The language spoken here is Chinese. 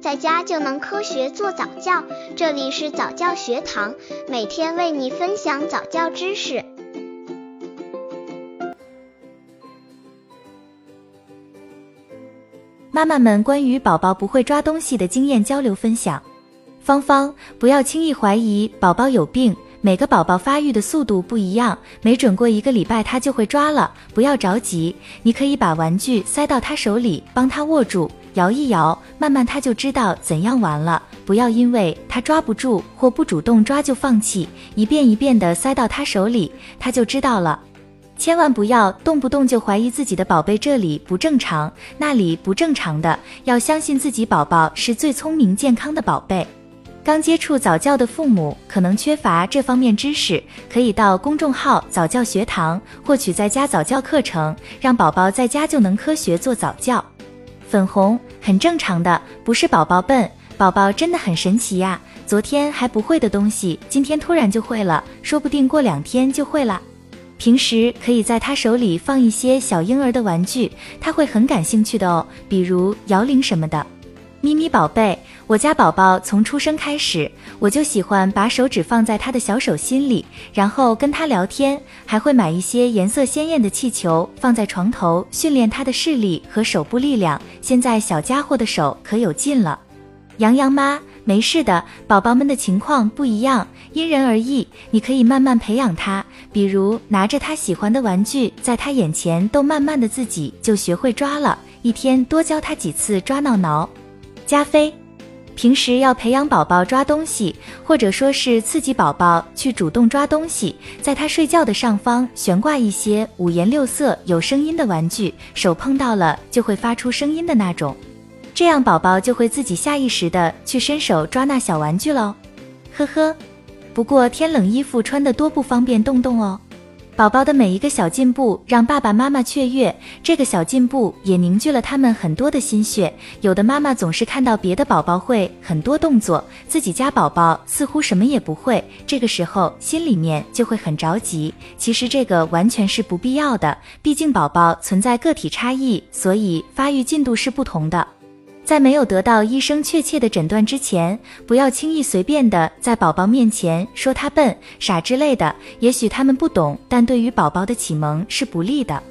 在家就能科学做早教。这里是早教学堂，每天为你分享早教知识。妈妈们关于宝宝不会抓东西的经验交流分享。芳芳，不要轻易怀疑宝宝有病。每个宝宝发育的速度不一样，没准过一个礼拜他就会抓了。不要着急，你可以把玩具塞到他手里，帮他握住，摇一摇，慢慢他就知道怎样玩了。不要因为他抓不住或不主动抓就放弃，一遍一遍的塞到他手里，他就知道了。千万不要动不动就怀疑自己的宝贝这里不正常，那里不正常的，要相信自己宝宝是最聪明健康的宝贝。刚接触早教的父母可能缺乏这方面知识，可以到公众号早教学堂获取在家早教课程，让宝宝在家就能科学做早教。粉红很正常的，不是宝宝笨，宝宝真的很神奇呀！昨天还不会的东西，今天突然就会了，说不定过两天就会了。平时可以在他手里放一些小婴儿的玩具，他会很感兴趣的哦，比如摇铃什么的。咪咪宝贝，我家宝宝从出生开始，我就喜欢把手指放在他的小手心里，然后跟他聊天，还会买一些颜色鲜艳的气球放在床头，训练他的视力和手部力量。现在小家伙的手可有劲了。洋洋妈，没事的，宝宝们的情况不一样，因人而异，你可以慢慢培养他，比如拿着他喜欢的玩具，在他眼前逗，慢慢的自己就学会抓了。一天多教他几次抓挠挠。加菲，平时要培养宝宝抓东西，或者说是刺激宝宝去主动抓东西，在他睡觉的上方悬挂一些五颜六色、有声音的玩具，手碰到了就会发出声音的那种，这样宝宝就会自己下意识的去伸手抓那小玩具喽。呵呵，不过天冷衣服穿的多不方便动动哦。宝宝的每一个小进步让爸爸妈妈雀跃，这个小进步也凝聚了他们很多的心血。有的妈妈总是看到别的宝宝会很多动作，自己家宝宝似乎什么也不会，这个时候心里面就会很着急。其实这个完全是不必要的，毕竟宝宝存在个体差异，所以发育进度是不同的。在没有得到医生确切的诊断之前，不要轻易随便的在宝宝面前说他笨、傻之类的。也许他们不懂，但对于宝宝的启蒙是不利的。